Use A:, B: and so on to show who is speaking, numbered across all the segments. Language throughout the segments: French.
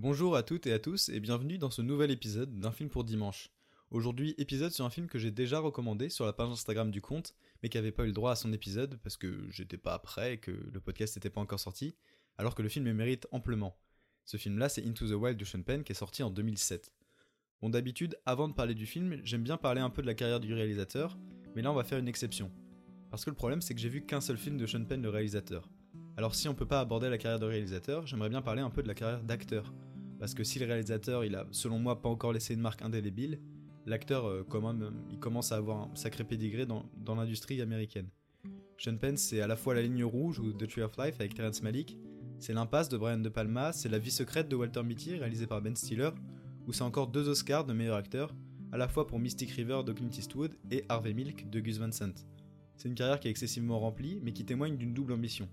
A: Bonjour à toutes et à tous et bienvenue dans ce nouvel épisode d'un film pour dimanche. Aujourd'hui, épisode sur un film que j'ai déjà recommandé sur la page Instagram du compte, mais qui n'avait pas eu le droit à son épisode parce que j'étais pas prêt et que le podcast n'était pas encore sorti, alors que le film le mérite amplement. Ce film-là, c'est Into the Wild de Sean Penn qui est sorti en 2007. Bon, d'habitude, avant de parler du film, j'aime bien parler un peu de la carrière du réalisateur, mais là on va faire une exception. Parce que le problème, c'est que j'ai vu qu'un seul film de Sean Penn, le réalisateur. Alors si on peut pas aborder la carrière de réalisateur, j'aimerais bien parler un peu de la carrière d'acteur. Parce que si le réalisateur, il a, selon moi, pas encore laissé une marque indélébile, l'acteur, euh, quand même, il commence à avoir un sacré pédigré dans, dans l'industrie américaine. Sean Penn, c'est à la fois La Ligne Rouge ou The Tree of Life avec Terrence Malick, c'est L'impasse de Brian De Palma, c'est La vie secrète de Walter Mitty réalisé par Ben Stiller, ou c'est encore deux Oscars de meilleur acteur, à la fois pour Mystic River de Clint Eastwood et Harvey Milk de Gus Van Sant. C'est une carrière qui est excessivement remplie, mais qui témoigne d'une double ambition.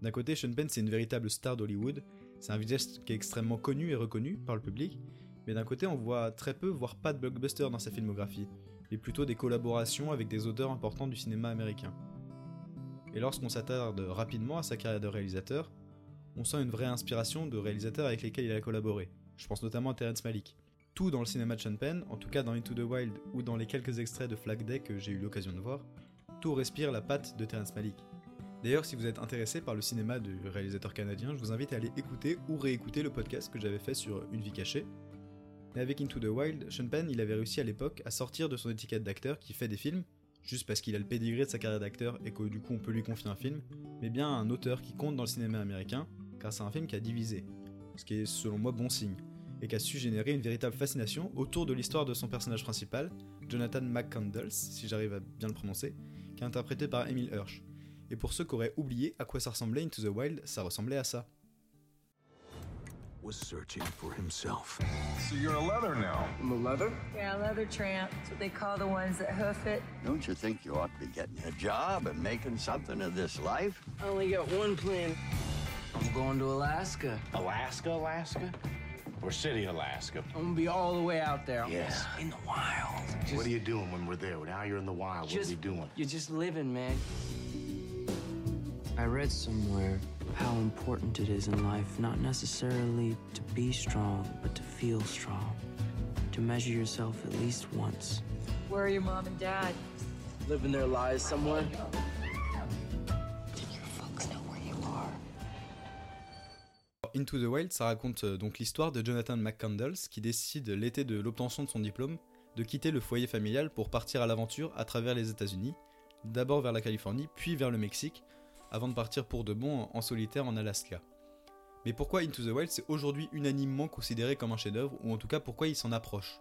A: D'un côté, Sean Penn c'est une véritable star d'Hollywood, c'est un visage qui est extrêmement connu et reconnu par le public, mais d'un côté on voit très peu, voire pas de blockbuster dans sa filmographie, mais plutôt des collaborations avec des auteurs importants du cinéma américain. Et lorsqu'on s'attarde rapidement à sa carrière de réalisateur, on sent une vraie inspiration de réalisateurs avec lesquels il a collaboré. Je pense notamment à Terrence Malick. Tout dans le cinéma de Sean Penn, en tout cas dans Into the Wild ou dans les quelques extraits de Flag Day que j'ai eu l'occasion de voir, tout respire la patte de Terrence Malick. D'ailleurs, si vous êtes intéressé par le cinéma du réalisateur canadien, je vous invite à aller écouter ou réécouter le podcast que j'avais fait sur Une vie cachée. Mais avec Into the Wild, Sean Penn, il avait réussi à l'époque à sortir de son étiquette d'acteur qui fait des films, juste parce qu'il a le pédigré de sa carrière d'acteur et que du coup on peut lui confier un film, mais bien un auteur qui compte dans le cinéma américain, car c'est un film qui a divisé, ce qui est selon moi bon signe, et qui a su générer une véritable fascination autour de l'histoire de son personnage principal, Jonathan McCandles, si j'arrive à bien le prononcer, qui est interprété par Emile Hirsch. Et pour ceux qui auraient oublié à quoi ça ressemblait Into the Wild, ça ressemblait à ça.
B: was searching for himself.
C: So you're a leather now.
D: I'm a leather?
E: Yeah, leather tramp. That's what they call the ones that hoof it.
B: Don't you think you ought to be getting a job and making something of this life?
D: I only got one plan. I'm going to Alaska.
C: Alaska, Alaska? Or City, Alaska?
D: I'm gonna be all the way out there.
B: Yes.
D: In the wild. Just,
C: What are you doing when we're there? Now you're in the wild. What are
D: just,
C: we doing?
D: You're just living, man. I read somewhere how important it is in life not necessarily to be strong, but to feel strong. To measure yourself at least once.
E: Where are your mom and dad?
D: Living their lives somewhere.
E: Folks know where you are?
A: Into the Wild, ça raconte euh, donc l'histoire de Jonathan McCandles qui décide l'été de l'obtention de son diplôme de quitter le foyer familial pour partir à l'aventure à travers les États-Unis, d'abord vers la Californie, puis vers le Mexique, avant de partir pour de bon en solitaire en Alaska. Mais pourquoi Into the Wild c'est aujourd'hui unanimement considéré comme un chef-d'œuvre, ou en tout cas pourquoi il s'en approche?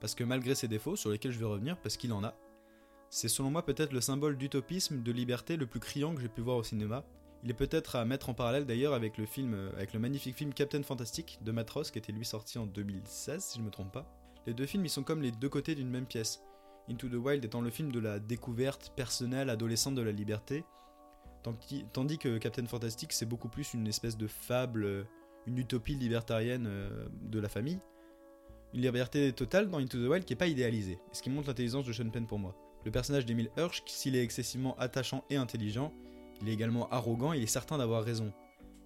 A: Parce que malgré ses défauts, sur lesquels je vais revenir, parce qu'il en a, c'est selon moi peut-être le symbole d'utopisme, de liberté le plus criant que j'ai pu voir au cinéma. Il est peut-être à mettre en parallèle d'ailleurs avec le euh, magnifique film Captain Fantastic de Matt Ross qui était lui sorti en 2016 si je me trompe pas. Les deux films ils sont comme les deux côtés d'une même pièce. Into the Wild étant le film de la découverte personnelle adolescente de la liberté, tandis, que Captain Fantastic c'est beaucoup plus une espèce de fable, euh, une utopie libertarienne euh, de la famille. Une liberté totale dans Into the Wild qui est pas idéalisée, ce qui montre l'intelligence de Sean Penn pour moi. Le personnage d'Emile Hirsch, s'il est excessivement attachant et intelligent, il est également arrogant et il est certain d'avoir raison.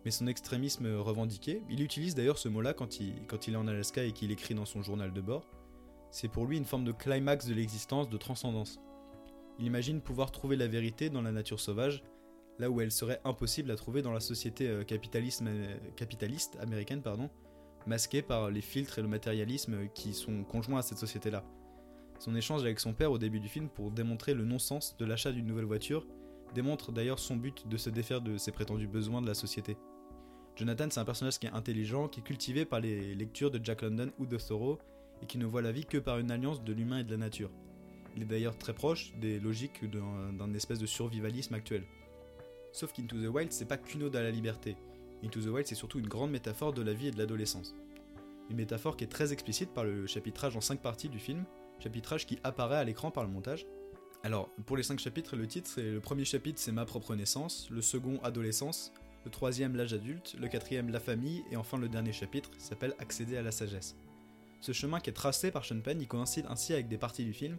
A: Mais son extrémisme revendiqué, il utilise d'ailleurs ce mot-là quand il est en Alaska et qu'il écrit dans son journal de bord, c'est pour lui une forme de climax de l'existence, de transcendance. Il imagine pouvoir trouver la vérité dans la nature sauvage, là où elle serait impossible à trouver dans la société euh, euh, capitaliste américaine, pardon, masquée par les filtres et le matérialisme qui sont conjoints à cette société-là. Son échange avec son père au début du film pour démontrer le non-sens de l'achat d'une nouvelle voiture démontre d'ailleurs son but de se défaire de ses prétendus besoins de la société. Jonathan, c'est un personnage qui est intelligent, qui est cultivé par les lectures de Jack London ou de Thoreau, et qui ne voit la vie que par une alliance de l'humain et de la nature. Il est d'ailleurs très proche des logiques d'un espèce de survivalisme actuel. Sauf qu'Into the Wild, c'est pas qu'une ode à la liberté. Into the Wild, c'est surtout une grande métaphore de la vie et de l'adolescence. Une métaphore qui est très explicite par le chapitrage en 5 parties du film, chapitrage qui apparaît à l'écran par le montage. Alors, pour les 5 chapitres, le titre, c'est le premier chapitre, c'est Ma propre naissance, le second, Adolescence, le troisième, L'âge adulte, le quatrième, La famille, et enfin le dernier chapitre s'appelle Accéder à la sagesse. Ce chemin qui est tracé par Sean Penn, il coïncide ainsi avec des parties du film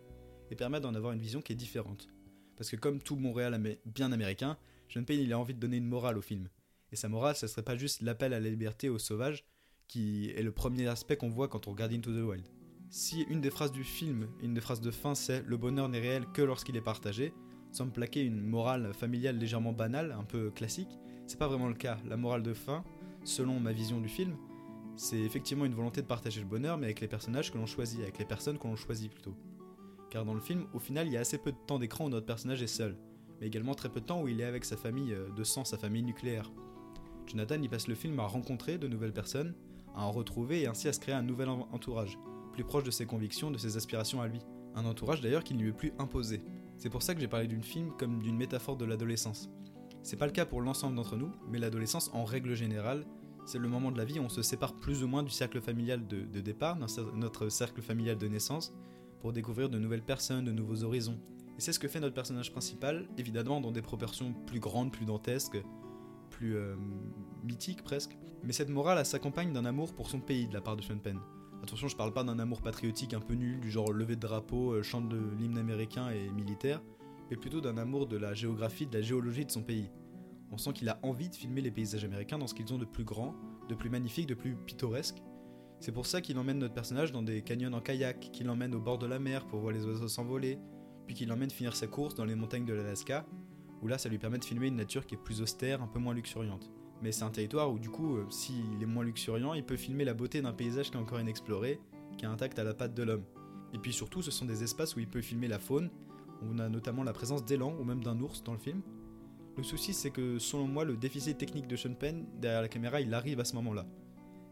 A: et permet d'en avoir une vision qui est différente. Parce que comme tout Montréal bien américain, Sean Penn il a envie de donner une morale au film. Et sa morale, ce serait pas juste l'appel à la liberté aux sauvages, qui est le premier aspect qu'on voit quand on regarde Into the Wild. Si une des phrases du film, une des phrases de fin, c'est le bonheur n'est réel que lorsqu'il est partagé, me plaquer une morale familiale légèrement banale, un peu classique, c'est pas vraiment le cas. La morale de fin, selon ma vision du film, c'est effectivement une volonté de partager le bonheur, mais avec les personnages que l'on choisit, avec les personnes que l'on choisit plutôt. Car dans le film, au final, il y a assez peu de temps d'écran où notre personnage est seul, mais également très peu de temps où il est avec sa famille euh, de sang, sa famille nucléaire. Jonathan y passe le film à rencontrer de nouvelles personnes, à en retrouver et ainsi à se créer un nouvel entourage, plus proche de ses convictions, de ses aspirations à lui. Un entourage d'ailleurs qui ne lui est plus imposé. C'est pour ça que j'ai parlé d'une film comme d'une métaphore de l'adolescence. C'est pas le cas pour l'ensemble d'entre nous, mais l'adolescence en règle générale c'est le moment de la vie où on se sépare plus ou moins du cercle familial de, départ, notre cercle familial de naissance, pour découvrir de nouvelles personnes, de nouveaux horizons. Et c'est ce que fait notre personnage principal, évidemment dans des proportions plus grandes, plus dantesques, plus euh, mythiques presque. Mais cette morale, s'accompagne d'un amour pour son pays de la part de Sean Penn. Attention, je parle pas d'un amour patriotique un peu nul, du genre lever de drapeau, euh, chant de l'hymne américain et militaire, mais plutôt d'un amour de la géographie, de la géologie de son pays. On sent qu'il a envie de filmer les paysages américains dans ce qu'ils ont de plus grand, de plus magnifique, de plus pittoresque. C'est pour ça qu'il emmène notre personnage dans des canyons en kayak, qu'il l'emmène au bord de la mer pour voir les oiseaux s'envoler, puis qu'il l'emmène finir sa course dans les montagnes de l'Alaska, où là ça lui permet de filmer une nature qui est plus austère, un peu moins luxuriante. Mais c'est un territoire où du coup, euh, s'il est moins luxuriant, il peut filmer la beauté d'un paysage qui est encore inexploré, qui est intact à la patte de l'homme. Et puis surtout, ce sont des espaces où il peut filmer la faune, on a notamment la présence d'élan ou même d'un ours dans le film, le souci, c'est que selon moi, le déficit technique de Sean Penn derrière la caméra, il arrive à ce moment-là.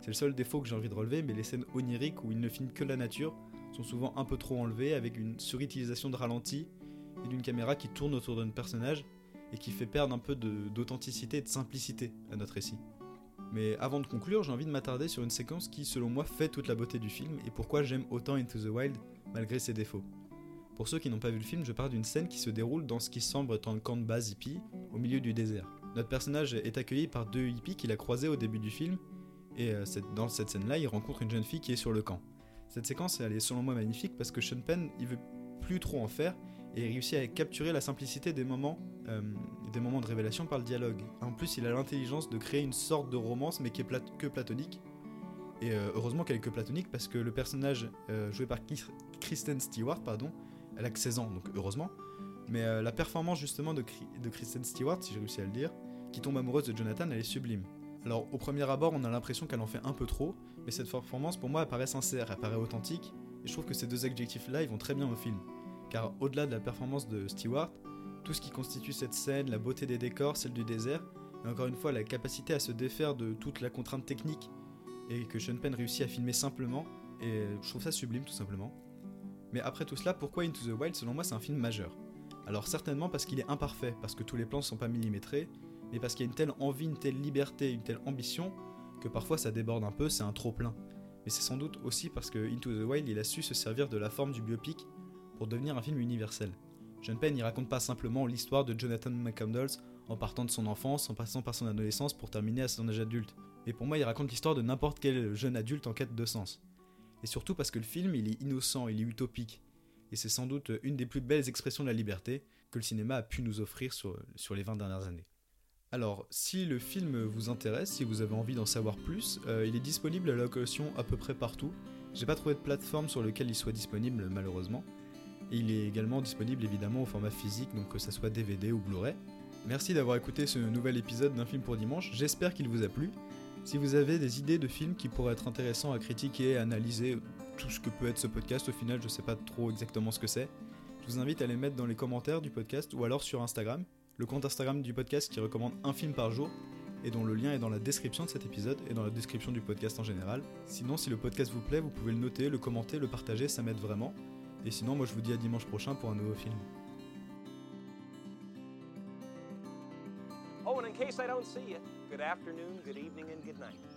A: C'est le seul défaut que j'ai envie de relever, mais les scènes oniriques où il ne filme que la nature sont souvent un peu trop enlevées avec une surutilisation de ralenti et d'une caméra qui tourne autour d'un personnage et qui fait perdre un peu d'authenticité et de simplicité à notre récit. Mais avant de conclure, j'ai envie de m'attarder sur une séquence qui, selon moi, fait toute la beauté du film et pourquoi j'aime autant Into the Wild malgré ses défauts. Pour ceux qui n'ont pas vu le film, je parle d'une scène qui se déroule dans ce qui semble être un camp de base hippie, au milieu du désert. Notre personnage est accueilli par deux hippies qu'il a croisés au début du film, et euh, dans cette scène-là, il rencontre une jeune fille qui est sur le camp. Cette séquence, elle est selon moi magnifique parce que Sean Penn, il veut plus trop en faire, et il réussit à capturer la simplicité des moments, euh, des moments de révélation par le dialogue. En plus, il a l'intelligence de créer une sorte de romance, mais qui est que platonique. Et euh, heureusement qu'elle est que platonique parce que le personnage joué par Kristen Stewart, pardon, elle a que 16 ans, donc heureusement. Mais la performance justement de, de Kristen Stewart, si j'ai réussi à le dire, qui tombe amoureuse de Jonathan, elle est sublime. Alors au premier abord, on a l'impression qu'elle en fait un peu trop, mais cette performance pour moi elle paraît sincère, elle paraît authentique, et je trouve que ces deux adjectifs-là ils vont très bien au film. Car au-delà de la performance de Stewart, tout ce qui constitue cette scène, la beauté des décors, celle du désert, et encore une fois la capacité à se défaire de toute la contrainte technique, et que Sean Penn réussit à filmer simplement, et je trouve ça sublime tout simplement. Mais après tout cela, pourquoi Into the Wild selon moi c'est un film majeur? Alors certainement parce qu'il est imparfait, parce que tous les plans ne sont pas millimétrés, mais parce qu'il y a une telle envie, une telle liberté, une telle ambition, que parfois ça déborde un peu, c'est un trop plein. Mais c'est sans doute aussi parce que Into the Wild il a su se servir de la forme du biopic pour devenir un film universel. John Penn n'y raconte pas simplement l'histoire de Jonathan McCandles en partant de son enfance, en passant par son adolescence pour terminer à son âge adulte. Mais pour moi, il raconte l'histoire de n'importe quel jeune adulte en quête de sens et surtout parce que le film il est innocent, il est utopique, et c'est sans doute une des plus belles expressions de la liberté que le cinéma a pu nous offrir sur, sur les 20 dernières années. Alors, si le film vous intéresse, si vous avez envie d'en savoir plus, euh, il est disponible à la location à peu près partout. J'ai pas trouvé de plateforme sur laquelle il soit disponible malheureusement. Et il est également disponible évidemment au format physique, donc que ce soit DVD ou Blu-ray. Merci d'avoir écouté ce nouvel épisode d'un film pour dimanche, j'espère qu'il vous a plu. Si vous avez des idées de films qui pourraient être intéressants à critiquer, à analyser, tout ce que peut être ce podcast, au final je sais pas trop exactement ce que c'est, je vous invite à les mettre dans les commentaires du podcast ou alors sur Instagram, le compte Instagram du podcast qui recommande un film par jour et dont le lien est dans la description de cet épisode et dans la description du podcast en général. Sinon, si le podcast vous plaît, vous pouvez le noter, le commenter, le partager, ça m'aide vraiment. Et sinon, moi je vous dis à dimanche prochain pour un nouveau film.
F: Oh, and in case I don't see you, good afternoon, good evening, and good night.